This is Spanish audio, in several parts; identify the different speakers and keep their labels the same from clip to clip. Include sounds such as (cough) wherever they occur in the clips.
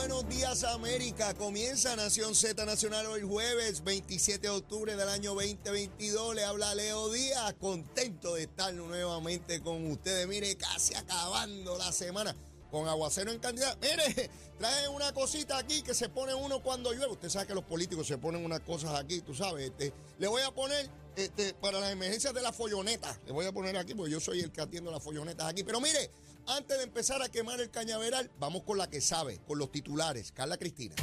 Speaker 1: buenos días América. Comienza Nación Z Nacional hoy jueves 27 de octubre del año 2022. Le habla Leo Díaz, contento de estar nuevamente con ustedes. Mire, casi acabando la semana con aguacero en cantidad. Mire, trae una cosita aquí que se pone uno cuando llueve. Usted sabe que los políticos se ponen unas cosas aquí, tú sabes. Este, le voy a poner este, para las emergencias de la folloneta. Le voy a poner aquí porque yo soy el que atiendo las follonetas aquí. Pero mire, antes de empezar a quemar el cañaveral, vamos con la que sabe, con los titulares. Carla Cristina.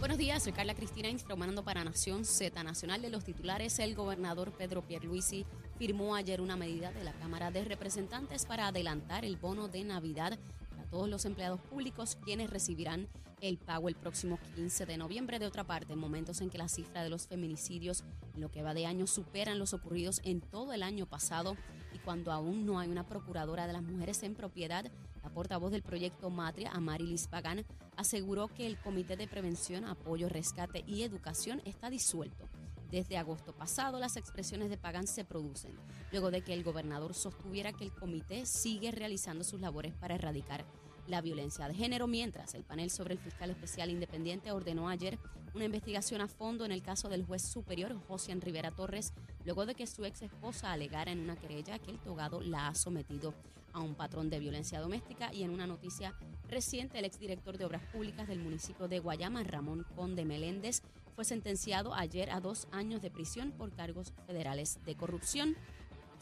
Speaker 2: Buenos días, soy Carla Cristina informando para Nación Z Nacional de los titulares. El gobernador Pedro Pierluisi firmó ayer una medida de la Cámara de Representantes para adelantar el bono de Navidad para todos los empleados públicos quienes recibirán el pago el próximo 15 de noviembre. De otra parte, en momentos en que la cifra de los feminicidios en lo que va de año superan los ocurridos en todo el año pasado y cuando aún no hay una procuradora de las mujeres en propiedad, la portavoz del proyecto Matria, Amarilis Pagán, aseguró que el Comité de Prevención, Apoyo, Rescate y Educación está disuelto. Desde agosto pasado, las expresiones de Pagán se producen, luego de que el gobernador sostuviera que el comité sigue realizando sus labores para erradicar la violencia de género, mientras el panel sobre el fiscal especial independiente ordenó ayer una investigación a fondo en el caso del juez superior José Rivera Torres, luego de que su ex esposa alegara en una querella que el togado la ha sometido a un patrón de violencia doméstica y en una noticia reciente el exdirector de Obras Públicas del municipio de Guayama, Ramón Conde Meléndez, fue sentenciado ayer a dos años de prisión por cargos federales de corrupción.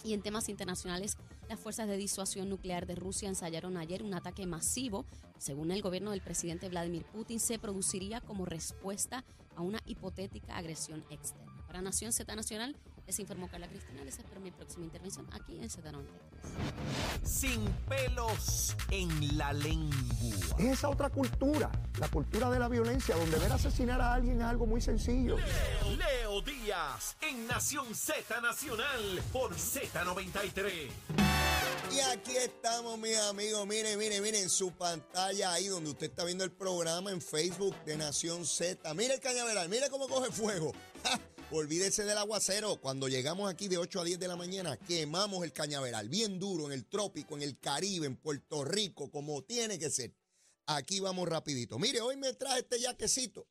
Speaker 2: Y en temas internacionales, las fuerzas de disuasión nuclear de Rusia ensayaron ayer un ataque masivo. Según el gobierno del presidente Vladimir Putin, se produciría como respuesta a una hipotética agresión externa. Para Nación Z Nacional, les informó Carla Cristina. Les espero mi próxima intervención aquí en Z93.
Speaker 3: Sin pelos en la lengua.
Speaker 4: Es esa otra cultura, la cultura de la violencia, donde ver asesinar a alguien es algo muy sencillo.
Speaker 3: Leo, Leo Díaz en Nación Z Nacional por Z93.
Speaker 1: Y aquí estamos, mis amigos. Miren, miren, miren, en su pantalla ahí donde usted está viendo el programa en Facebook de Nación Z. Mire el cañaveral, mire cómo coge fuego. (laughs) Olvídese del aguacero. Cuando llegamos aquí de 8 a 10 de la mañana, quemamos el cañaveral bien duro en el trópico, en el Caribe, en Puerto Rico, como tiene que ser. Aquí vamos rapidito. Mire, hoy me trae este yaquecito.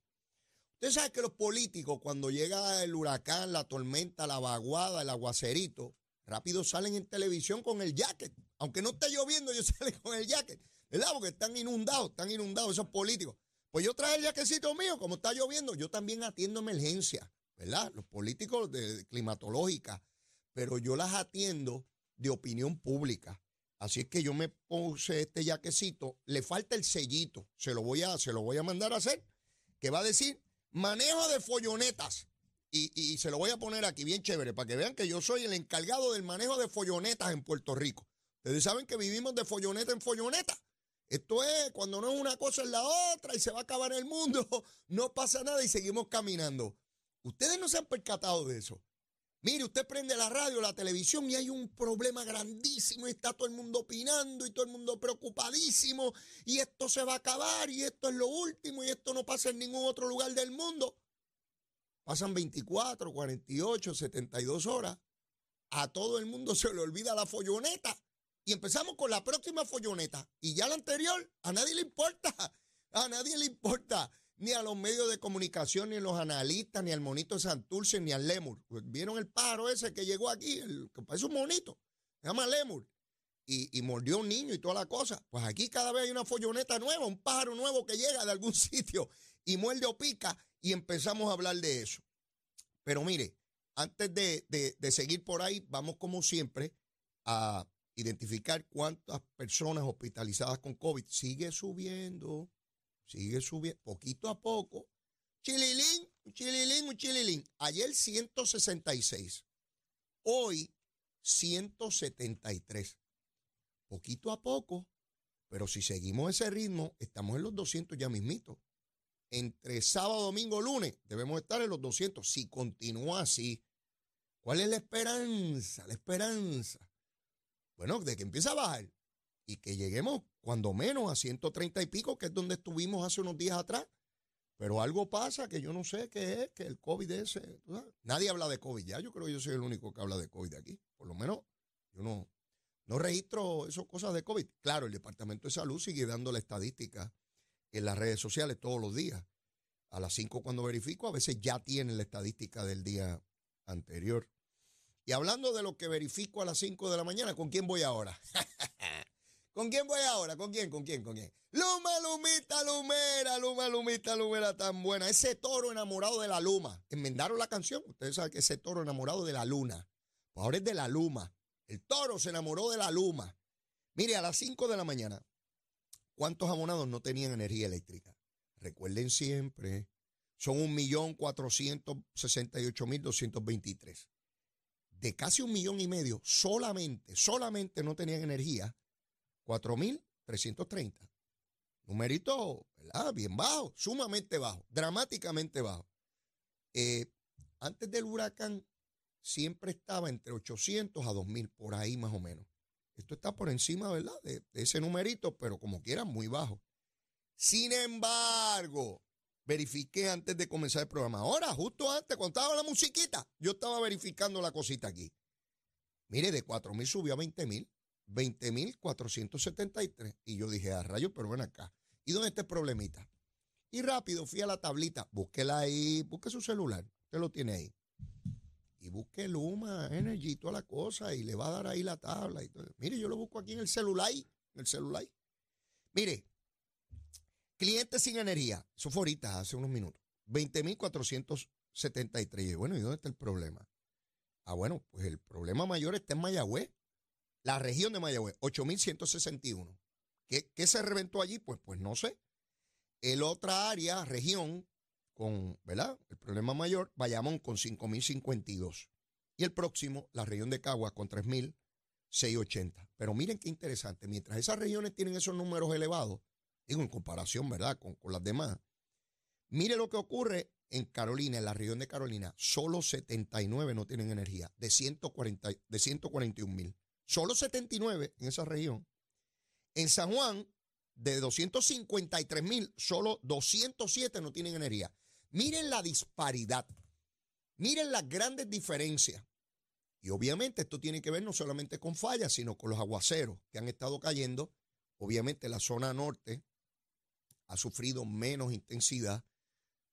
Speaker 1: Usted sabe que los políticos, cuando llega el huracán, la tormenta, la vaguada, el aguacerito, rápido salen en televisión con el jacket. Aunque no esté lloviendo, ellos (laughs) salen con el jacket. ¿Verdad? Porque están inundados, están inundados esos políticos. Pues yo traje el jaquecito mío, como está lloviendo, yo también atiendo emergencias, ¿verdad? Los políticos de climatológica, pero yo las atiendo de opinión pública. Así es que yo me puse este jaquecito, le falta el sellito, se lo voy a, se lo voy a mandar a hacer, que va a decir manejo de follonetas. Y, y se lo voy a poner aquí bien chévere para que vean que yo soy el encargado del manejo de follonetas en Puerto Rico. Ustedes saben que vivimos de folloneta en folloneta. Esto es cuando no es una cosa es la otra y se va a acabar el mundo, (laughs) no pasa nada y seguimos caminando. Ustedes no se han percatado de eso. Mire, usted prende la radio, la televisión y hay un problema grandísimo y está todo el mundo opinando y todo el mundo preocupadísimo y esto se va a acabar y esto es lo último y esto no pasa en ningún otro lugar del mundo. Pasan 24, 48, 72 horas. A todo el mundo se le olvida la folloneta. Y empezamos con la próxima folloneta. Y ya la anterior, a nadie le importa. A nadie le importa. Ni a los medios de comunicación, ni a los analistas, ni al monito Santurce, ni al Lemur. ¿Vieron el pájaro ese que llegó aquí? El, que parece un monito. Se llama Lemur. Y, y mordió un niño y toda la cosa. Pues aquí cada vez hay una folloneta nueva, un pájaro nuevo que llega de algún (laughs) sitio y muerde o pica y empezamos a hablar de eso. Pero mire, antes de, de, de seguir por ahí, vamos como siempre a identificar cuántas personas hospitalizadas con COVID. Sigue subiendo, sigue subiendo, poquito a poco. Chililín, un chililín, un chililín. Ayer 166, hoy 173. Poquito a poco, pero si seguimos ese ritmo, estamos en los 200 ya mismito. Entre sábado, domingo, lunes, debemos estar en los 200. Si continúa así, ¿cuál es la esperanza? La esperanza bueno, de que empiece a bajar y que lleguemos cuando menos a 130 y pico, que es donde estuvimos hace unos días atrás. Pero algo pasa que yo no sé qué es, que el COVID ese. Nadie habla de COVID ya. Yo creo que yo soy el único que habla de COVID aquí. Por lo menos yo no, No registro esas cosas de COVID. Claro, el Departamento de Salud sigue dando la estadística en las redes sociales todos los días. A las 5 cuando verifico, a veces ya tienen la estadística del día anterior. Y hablando de lo que verifico a las 5 de la mañana, ¿con quién voy ahora? (laughs) ¿Con quién voy ahora? ¿Con quién? ¿Con quién? ¿Con quién? Luma, Lumita, Lumera, Luma, Lumita, Lumera tan buena. Ese toro enamorado de la luma. Enmendaron la canción. Ustedes saben que ese toro enamorado de la luna. Pues ahora es de la luma. El toro se enamoró de la luma. Mire, a las 5 de la mañana, ¿cuántos abonados no tenían energía eléctrica? Recuerden siempre, son 1.468.223. De casi un millón y medio, solamente, solamente no tenían energía 4.330. Numerito, ¿verdad? Bien bajo, sumamente bajo, dramáticamente bajo. Eh, antes del huracán siempre estaba entre 800 a 2.000, por ahí más o menos. Esto está por encima, ¿verdad? De, ese numerito, pero como quiera, muy bajo. Sin embargo, verifiqué antes de comenzar el programa. Ahora, justo antes, cuando estaba la musiquita, yo estaba verificando la cosita aquí. Mire, de 4.000 subió a 20.000. 20.473. Y yo dije, a rayo, pero ven acá. ¿Y dónde está el problemita? Y rápido fui a la tablita, búsquela ahí, busque su celular, usted lo tiene ahí. Y busque Luma, Energy, toda la cosa, y le va a dar ahí la tabla. Y. Mire, yo lo busco aquí en el celular, en el celular. Mire, clientes sin energía, eso fue ahorita, hace unos minutos, 20.473. Y bueno, ¿y dónde está el problema? Ah, bueno, pues el problema mayor está en Mayagüez. La región de Mayagüez, 8.161. ¿Qué, ¿Qué se reventó allí? Pues, pues no sé. El otra área, región, con, ¿verdad? El problema mayor, Bayamón con 5.052. Y el próximo, la región de Caguas con 3.680. Pero miren qué interesante, mientras esas regiones tienen esos números elevados, digo en comparación, ¿verdad? Con, con las demás, mire lo que ocurre en Carolina, en la región de Carolina, solo 79 no tienen energía, de, 140, de 141 mil. Solo 79 en esa región. En San Juan, de 253 mil, solo 207 no tienen energía. Miren la disparidad. Miren las grandes diferencias. Y obviamente esto tiene que ver no solamente con fallas, sino con los aguaceros que han estado cayendo. Obviamente la zona norte ha sufrido menos intensidad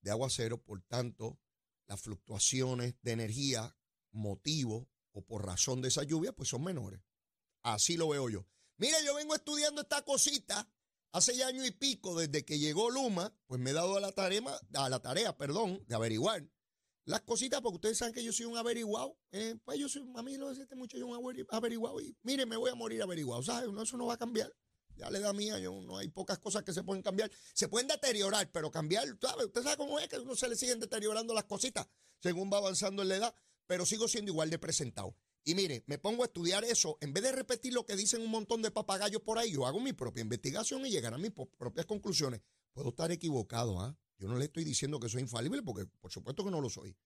Speaker 1: de aguacero, por tanto, las fluctuaciones de energía, motivo o por razón de esa lluvia, pues son menores. Así lo veo yo. Mire, yo vengo estudiando esta cosita hace ya año y pico, desde que llegó Luma, pues me he dado a la tarea, la tarea perdón, de averiguar las cositas, porque ustedes saben que yo soy un averiguado. Eh, pues yo soy, a mí lo de este mucho, yo un averiguado. Y mire, me voy a morir averiguado. ¿Sabes? Eso no va a cambiar. Ya le da mía, yo, no hay pocas cosas que se pueden cambiar. Se pueden deteriorar, pero cambiar, ¿sabe? Usted sabe cómo es que uno se le siguen deteriorando las cositas según va avanzando en la edad, pero sigo siendo igual de presentado. Y mire, me pongo a estudiar eso, en vez de repetir lo que dicen un montón de papagayos por ahí, yo hago mi propia investigación y llegar a mis propias conclusiones. Puedo estar equivocado, ¿ah? Yo no le estoy diciendo que soy infalible, porque por supuesto que no lo soy.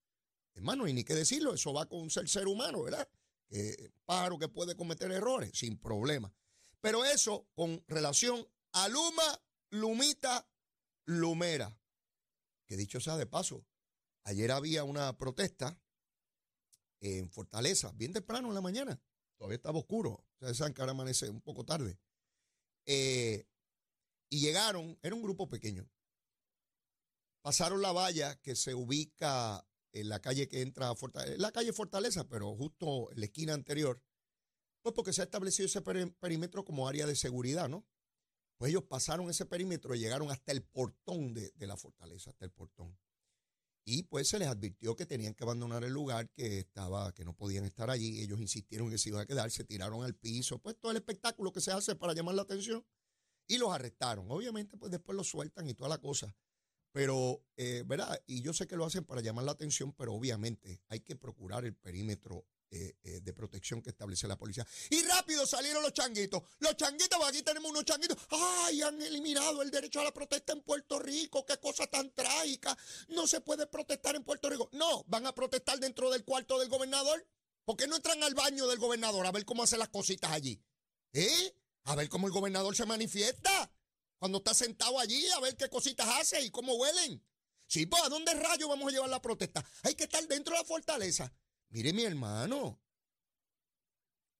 Speaker 1: Hermano, y ni qué decirlo, eso va con ser ser humano, ¿verdad? Que paro que puede cometer errores, sin problema. Pero eso con relación a Luma, Lumita, Lumera. Que dicho sea de paso, ayer había una protesta en Fortaleza, bien temprano en la mañana. Todavía estaba oscuro. Ustedes saben que ahora amanece un poco tarde. Eh, y llegaron, era un grupo pequeño. Pasaron la valla que se ubica en la calle que entra a Fortaleza, la calle Fortaleza, pero justo en la esquina anterior. Pues porque se ha establecido ese perímetro como área de seguridad, ¿no? Pues ellos pasaron ese perímetro y llegaron hasta el portón de la fortaleza, hasta el portón. Y pues se les advirtió que tenían que abandonar el lugar, que estaba, que no podían estar allí. Ellos insistieron que se iban a quedar, se tiraron al piso, pues todo el espectáculo que se hace para llamar la atención. Y los arrestaron. Obviamente, pues después los sueltan y toda la cosa. Pero, eh, ¿verdad? Y yo sé que lo hacen para llamar la atención, pero obviamente hay que procurar el perímetro eh, eh, de protección que establece la policía. Y rápido salieron los changuitos. Los changuitos, pues aquí tenemos unos changuitos. ¡Ay! Han eliminado el derecho a la protesta en Puerto Rico. ¡Qué cosa tan trágica! No se puede protestar en Puerto Rico. No, van a protestar dentro del cuarto del gobernador. ¿Por qué no entran al baño del gobernador a ver cómo hace las cositas allí? ¿Eh? A ver cómo el gobernador se manifiesta. Cuando está sentado allí, a ver qué cositas hace y cómo huelen. Sí, pues, ¿a dónde rayos vamos a llevar la protesta? Hay que estar dentro de la fortaleza. Mire, mi hermano,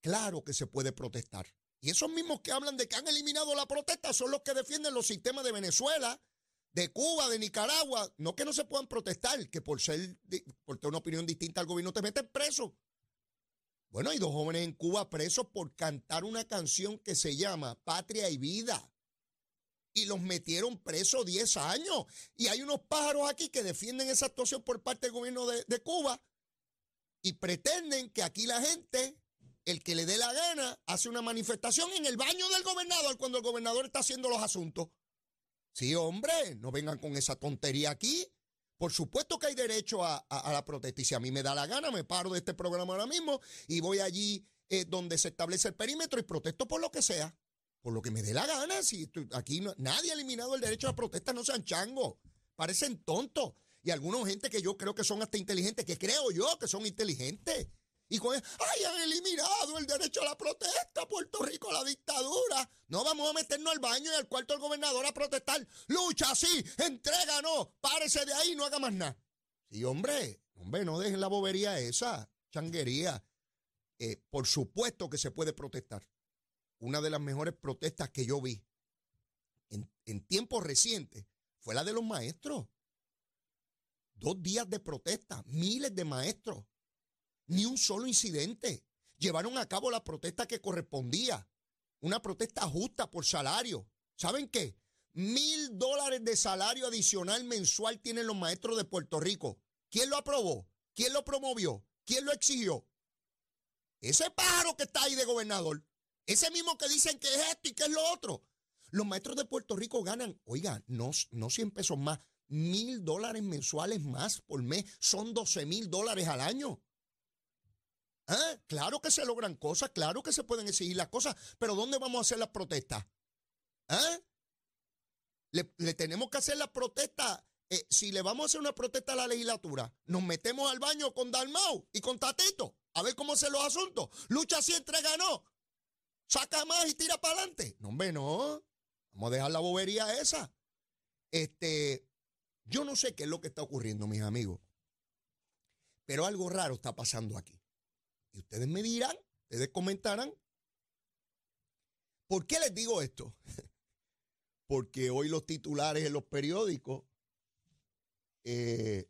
Speaker 1: Claro que se puede protestar. Y esos mismos que hablan de que han eliminado la protesta son los que defienden los sistemas de Venezuela, de Cuba, de Nicaragua. No que no se puedan protestar, que por ser, por tener una opinión distinta al gobierno te meten preso. Bueno, hay dos jóvenes en Cuba presos por cantar una canción que se llama Patria y Vida. Y los metieron presos 10 años. Y hay unos pájaros aquí que defienden esa actuación por parte del gobierno de, de Cuba y pretenden que aquí la gente el que le dé la gana hace una manifestación en el baño del gobernador cuando el gobernador está haciendo los asuntos. Sí, hombre, no vengan con esa tontería aquí. Por supuesto que hay derecho a, la protesta. Y si a mí me da la gana, me paro de este programa ahora mismo y voy allí eh, donde se establece el perímetro y protesto por lo que sea. Por lo que me dé la gana. Si aquí nadie ha eliminado el derecho a protesta, no sean changos. Parecen tontos. Y algunos gente que yo creo que son hasta inteligentes, que creo yo que son inteligentes. Y con ¡ay, han eliminado el derecho a la protesta! Puerto Rico, la dictadura. No vamos a meternos al baño y al cuarto del gobernador a protestar. ¡Lucha, sí! ¡Entréganos! ¡Párese de ahí! No haga más nada. Sí, hombre. Hombre, no dejen la bobería esa, changuería. Eh, por supuesto que se puede protestar. Una de las mejores protestas que yo vi en tiempos recientes fue la de los maestros. Dos días de protesta, miles de maestros ni un solo incidente. Llevaron a cabo la protesta que correspondía. Una protesta justa por salario. ¿Saben qué? Mil dólares de salario adicional mensual tienen los maestros de Puerto Rico. ¿Quién lo aprobó? ¿Quién lo promovió? ¿Quién lo exigió? Ese pájaro que está ahí de gobernador. Ese mismo que dicen que es esto y que es lo otro. Los maestros de Puerto Rico ganan, oiga, no, no 100 pesos más, mil dólares mensuales más por mes. Son 12 mil dólares al año. ¿Eh? Claro que se logran cosas, claro que se pueden exigir las cosas, pero ¿dónde vamos a hacer las protestas? ¿Eh? Le, tenemos que hacer las protestas. Eh, si le vamos a hacer una protesta a la legislatura, nos metemos al baño con Dalmau y con Tatito a ver cómo se los asuntos. Lucha si entrega no. Saca más y tira para adelante. No, hombre, no. Vamos a dejar la bobería esa. Este, yo no sé qué es lo que está ocurriendo, mis amigos. Pero algo raro está pasando aquí. Y ustedes me dirán, ustedes comentarán. ¿Por qué les digo esto? (laughs) Porque hoy los titulares en los periódicos, eh,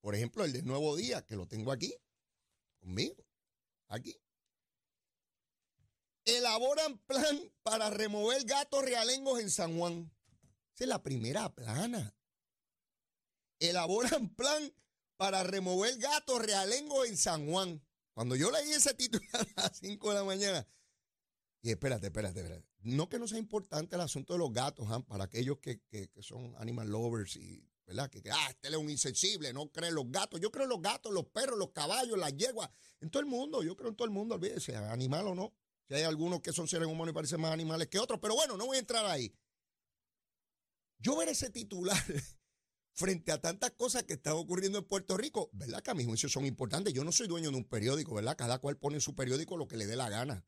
Speaker 1: por ejemplo, el de Nuevo Día, que lo tengo aquí, conmigo, aquí. Elaboran plan para remover gatos realengos en San Juan. Esa es la primera plana. Elaboran plan para remover gatos realengo en San Juan. Cuando yo leí ese título a las 5 de la mañana, y espérate, espérate, espérate. No que no sea importante el asunto de los gatos, para aquellos que, son animal lovers y, ¿verdad? Que, ah, este es un insensible, no cree en los gatos. Yo creo en los gatos, los perros, los caballos, las yeguas, en todo el mundo. Yo creo en todo el mundo, olvídese, animal o no. Si hay algunos que son seres humanos y parecen más animales que otros, pero bueno, no voy a entrar ahí. Yo ver ese titular (laughs) frente a tantas cosas que están ocurriendo en Puerto Rico, ¿verdad? Que a mi juicio son importantes. Yo no soy dueño de un periódico, ¿verdad? Cada cual pone en su periódico lo que le dé la gana.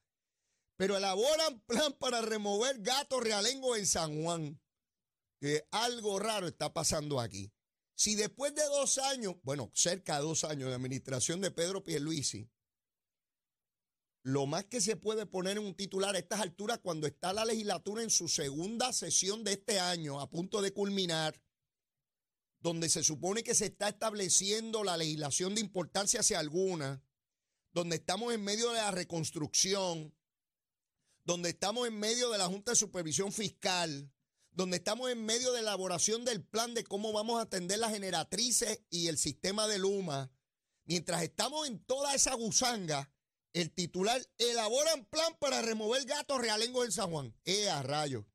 Speaker 1: Pero elaboran plan para remover gatos realengo en San Juan. Que algo raro está pasando aquí. Si después de dos años, bueno, cerca de dos años de administración de Pedro Pierluisi, lo más que se puede poner en un titular a estas alturas cuando está la legislatura en su segunda sesión de este año, a punto de culminar, donde se supone que se está estableciendo la legislación de importancia hacia alguna, donde estamos en medio de la reconstrucción, donde estamos en medio de la Junta de Supervisión Fiscal, donde estamos en medio de elaboración del plan de cómo vamos a atender las generatrices y el sistema de Luma, mientras estamos en toda esa gusanga, el titular elaboran plan para remover gatos realengos en San Juan. ¡Eh, a rayo!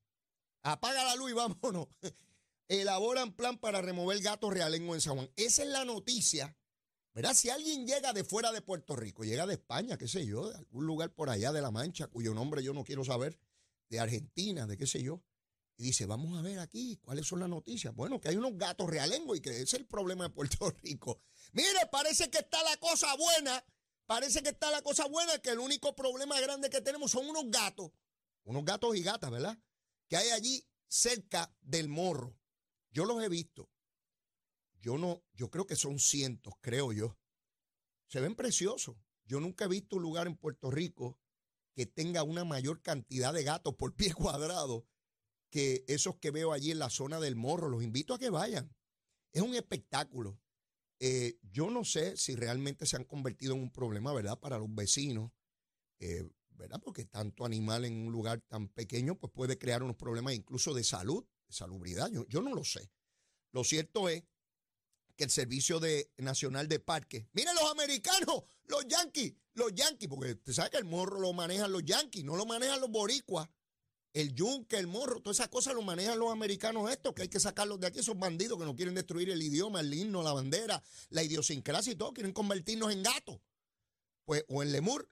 Speaker 1: Apaga la luz y vámonos (laughs) elaboran plan para remover gatos realengo en San Juan. Esa es la noticia. ¿Verdad? Si alguien llega de fuera de Puerto Rico, llega de España, qué sé yo, de algún lugar por allá de La Mancha, cuyo nombre yo no quiero saber, de Argentina, de qué sé yo, y dice, vamos a ver aquí cuáles son las noticias. Bueno, que hay unos gatos realengos y que ese es el problema de Puerto (laughs) Rico. Mire, parece que está la cosa buena, parece que está la cosa buena, que el único problema grande que tenemos son unos gatos, unos gatos y gatas, ¿verdad? Que hay allí cerca del morro. Yo los he visto. Yo no, yo creo que son cientos, creo yo. Se ven preciosos. yo nunca he visto un lugar en Puerto Rico que tenga una mayor cantidad de gatos por pie (laughs) cuadrado que esos que veo allí en la zona del morro. Los invito a que vayan. Es un espectáculo. Eh, yo no sé si realmente se han convertido en un problema, ¿verdad? Para los vecinos, eh, ¿verdad? Porque tanto animal en un lugar tan pequeño, pues puede crear unos problemas incluso de salud, de salubridad. Yo, yo no lo sé. Lo cierto es que el Servicio de, Nacional de Parques, miren los americanos, los yanquis, los yanquis, porque usted sabe que el morro lo manejan los yanquis, no lo manejan los boricuas. El yunque, el morro, todas esas cosas lo manejan los americanos estos, que hay que sacarlos de aquí, esos bandidos que no quieren destruir el idioma, el himno, la bandera, la idiosincrasia y todo, quieren convertirnos en gatos. Pues, o en lemur.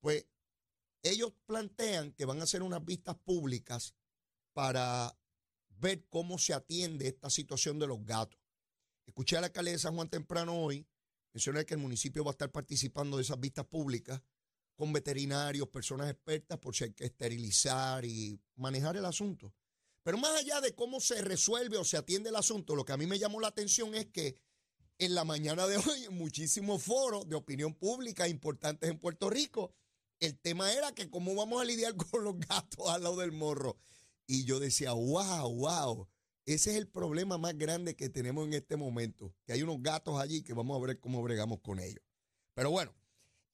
Speaker 1: Pues ellos plantean que van a hacer unas vistas públicas para ver cómo se atiende esta situación de los gatos. Escuché a la alcalde de San Juan temprano hoy mencionar que el municipio va a estar participando de esas vistas públicas con veterinarios, personas expertas, por si hay que esterilizar y manejar el asunto. Pero más allá de cómo se resuelve o se atiende el asunto, lo que a mí me llamó la atención es que en la mañana de (laughs) hoy, en muchísimos foros de opinión pública importantes en Puerto Rico, el tema era que cómo vamos a lidiar (laughs) con los gatos al lado del morro. Y yo decía, wow, wow, ese es el problema más grande que tenemos en este momento, que hay unos gatos allí que vamos a ver cómo bregamos con ellos. Pero bueno,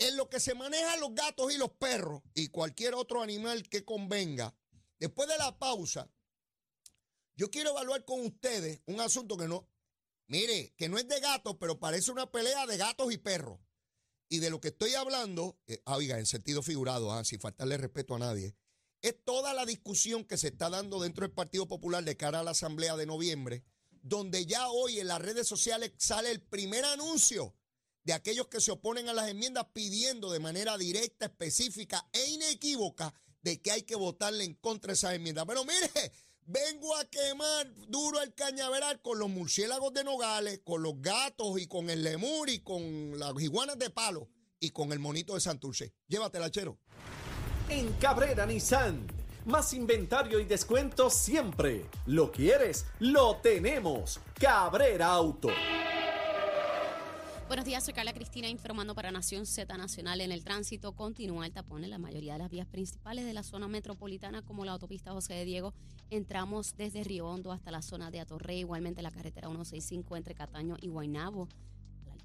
Speaker 1: en lo que se manejan los gatos y los perros y cualquier otro animal que convenga, después de la pausa, yo quiero evaluar con ustedes un asunto que no, mire, que no es de gatos, pero parece una pelea de gatos y perros. Y de lo que estoy hablando, eh, ah, oiga, en sentido figurado, ah, sin faltarle respeto a nadie, es toda la discusión que se está dando dentro del Partido Popular de cara a la Asamblea de noviembre, donde ya hoy en las redes sociales sale el primer anuncio de aquellos que se oponen a las enmiendas pidiendo de manera directa, específica e inequívoca de que hay que votarle en contra de esas enmiendas. Pero mire, vengo a quemar duro el cañaveral con los murciélagos de Nogales, con los gatos y con el lemur y con las iguanas de palo y con el monito de Santurce. Llévatela, chero.
Speaker 3: En Cabrera Nissan. Más inventario y descuento siempre. ¿Lo quieres? Lo tenemos. Cabrera Auto.
Speaker 2: Buenos días, soy Carla Cristina informando para Nación Z Nacional. En el tránsito continúa el tapón en la mayoría de las vías principales de la zona metropolitana, como la autopista José de Diego. Entramos desde Río Hondo hasta la zona de Atorrey, igualmente la carretera 165 entre Cataño y Guaynabo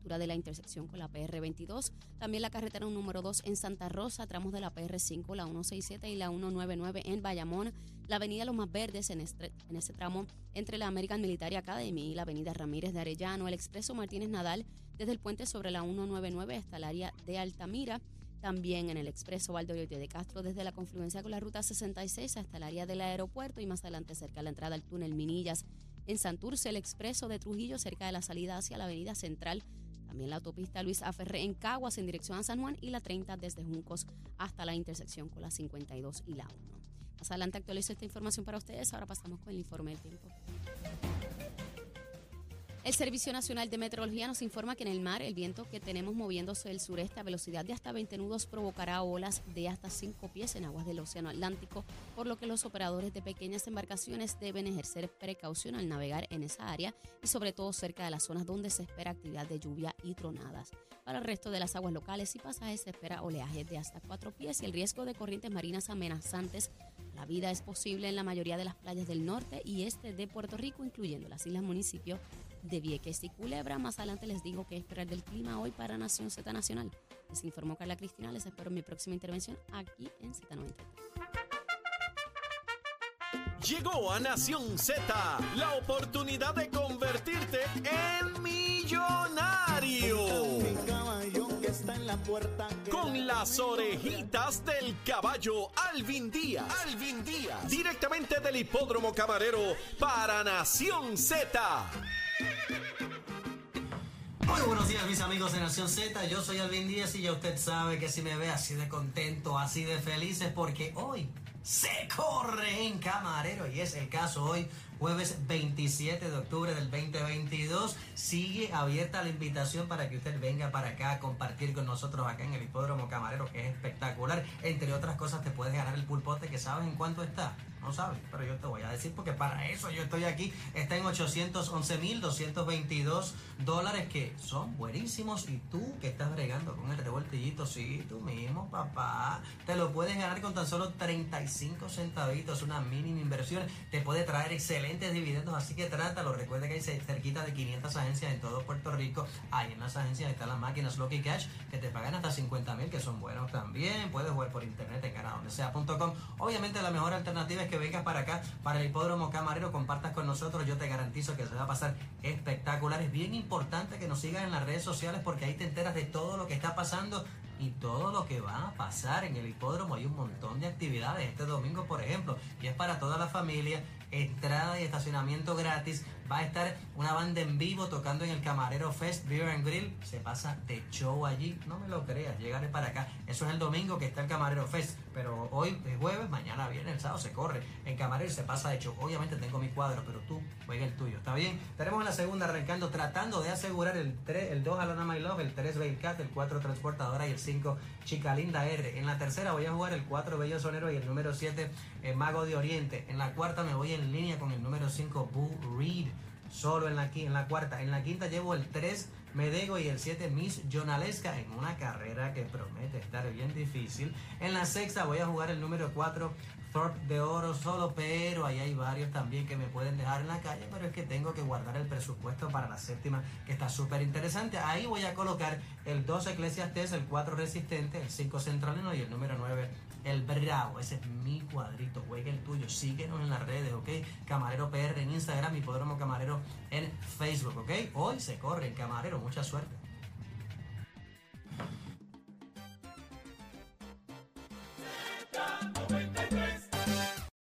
Speaker 2: de la intersección con la PR22. También la carretera número 2 en Santa Rosa, tramos de la PR5, la 167 y la 199 en Bayamón. La avenida Los Más Verdes en este, en tramo entre la American Military Academy y la avenida Ramírez de Arellano. El expreso Martínez Nadal desde el puente sobre la 199 hasta el área de Altamira. También en el expreso Valdoyote de Castro desde la confluencia con la ruta 66 hasta el área del aeropuerto y más adelante cerca de la entrada al túnel Minillas. En Santurce, el expreso de Trujillo cerca de la salida hacia la avenida Central también la autopista Luis Aferré en Caguas en dirección a San Juan y la 30 desde Juncos hasta la intersección con la 52 y la 1. Más adelante actualizo esta información para ustedes. Ahora pasamos con el informe del tiempo. El Servicio Nacional de Meteorología nos informa que en el mar el viento que tenemos moviéndose del sureste a velocidad de hasta 20 nudos provocará olas de hasta 5 pies en aguas del Océano Atlántico, por lo que los operadores de pequeñas embarcaciones deben ejercer precaución al navegar en esa área y sobre todo cerca de las zonas donde se espera actividad de lluvia y tronadas. Para el resto de las aguas locales y pasajes se espera oleaje de hasta 4 pies y el riesgo de corrientes marinas amenazantes la vida es posible en la mayoría de las playas del norte y este de Puerto Rico, incluyendo las islas municipios de Vieques y Culebra. Más adelante les digo qué esperar del clima hoy para Nación Z Nacional. Les informó Carla Cristina. Les espero mi próxima intervención aquí en Z93.
Speaker 3: Llegó a Nación Z la oportunidad de convertirte en millonario. Con las orejitas del caballo Alvin Díaz. Alvin Díaz. Directamente del hipódromo camarero para Nación Z.
Speaker 5: Muy buenos días mis amigos de Nación Z, yo soy Alvin Díaz y ya usted sabe que si me ve así de contento, así de feliz es porque hoy se corre en camarero y es el caso hoy, jueves 27 de octubre del 2022. Sigue abierta la invitación para que usted venga para acá a compartir con nosotros acá en el hipódromo camarero que es espectacular. Entre otras cosas te puedes ganar el pulpote que sabes en cuánto está. No sabes, pero yo te voy a decir porque para eso yo estoy aquí. Está en 811.222 dólares que son buenísimos y tú que estás bregando con el revoltillito, sí, tú mismo, papá, te lo puedes ganar con tan solo 35 centavitos, una mínima inversión, te puede traer excelentes dividendos, así que trátalo. Recuerda que hay cerquita de 500 agencias en todo Puerto Rico. Ahí en las agencias están las máquinas Lucky Cash que te pagan hasta 50 mil, que son buenos también. Puedes jugar por internet en ganadondesea.com. Obviamente la mejor alternativa es que vengas para acá, para el hipódromo camarero, compartas con nosotros. Yo te garantizo que se va a pasar espectacular. Es bien importante que nos sigas en las redes sociales porque ahí te enteras de todo lo que está pasando y todo lo que va a pasar en el hipódromo. Hay un montón de actividades este domingo, por ejemplo, y es para toda la familia. Entrada y estacionamiento gratis. Va a estar una banda en vivo tocando en el Camarero Fest Beer and Grill. Se pasa de show allí. No me lo creas, llegaré para acá. Eso es el domingo que está el Camarero Fest. Pero hoy es jueves, mañana viene el sábado se corre. En Camarero se pasa de show. Obviamente tengo mi cuadro, pero tú juega el tuyo. ¿Está bien? Tenemos la segunda arrancando, tratando de asegurar el 3, el 2 Alana My Love, el 3 Cat, el 4 Transportadora y el 5 Chica Linda R. En la tercera voy a jugar el 4 Bello Sonero y el número 7 el Mago de Oriente. En la cuarta me voy en línea con el número 5 Boo Reed. Solo en la, en la cuarta. En la quinta llevo el 3 Medego y el 7 Miss Jonalesca en una carrera que promete estar bien difícil. En la sexta voy a jugar el número 4 De Oro solo, pero ahí hay varios también que me pueden dejar en la calle, pero es que tengo que guardar el presupuesto para la séptima que está súper interesante. Ahí voy a colocar el 2 Eclesiastes, el 4 Resistente, el 5 Centralino y el número 9 el Bravo. Ese es mi cuadrito. Juega el tuyo. Síguenos en las redes, ¿ok? Camarero PR en Instagram y Podromo Camarero en Facebook, ¿ok? Hoy se corre el Camarero. Mucha suerte.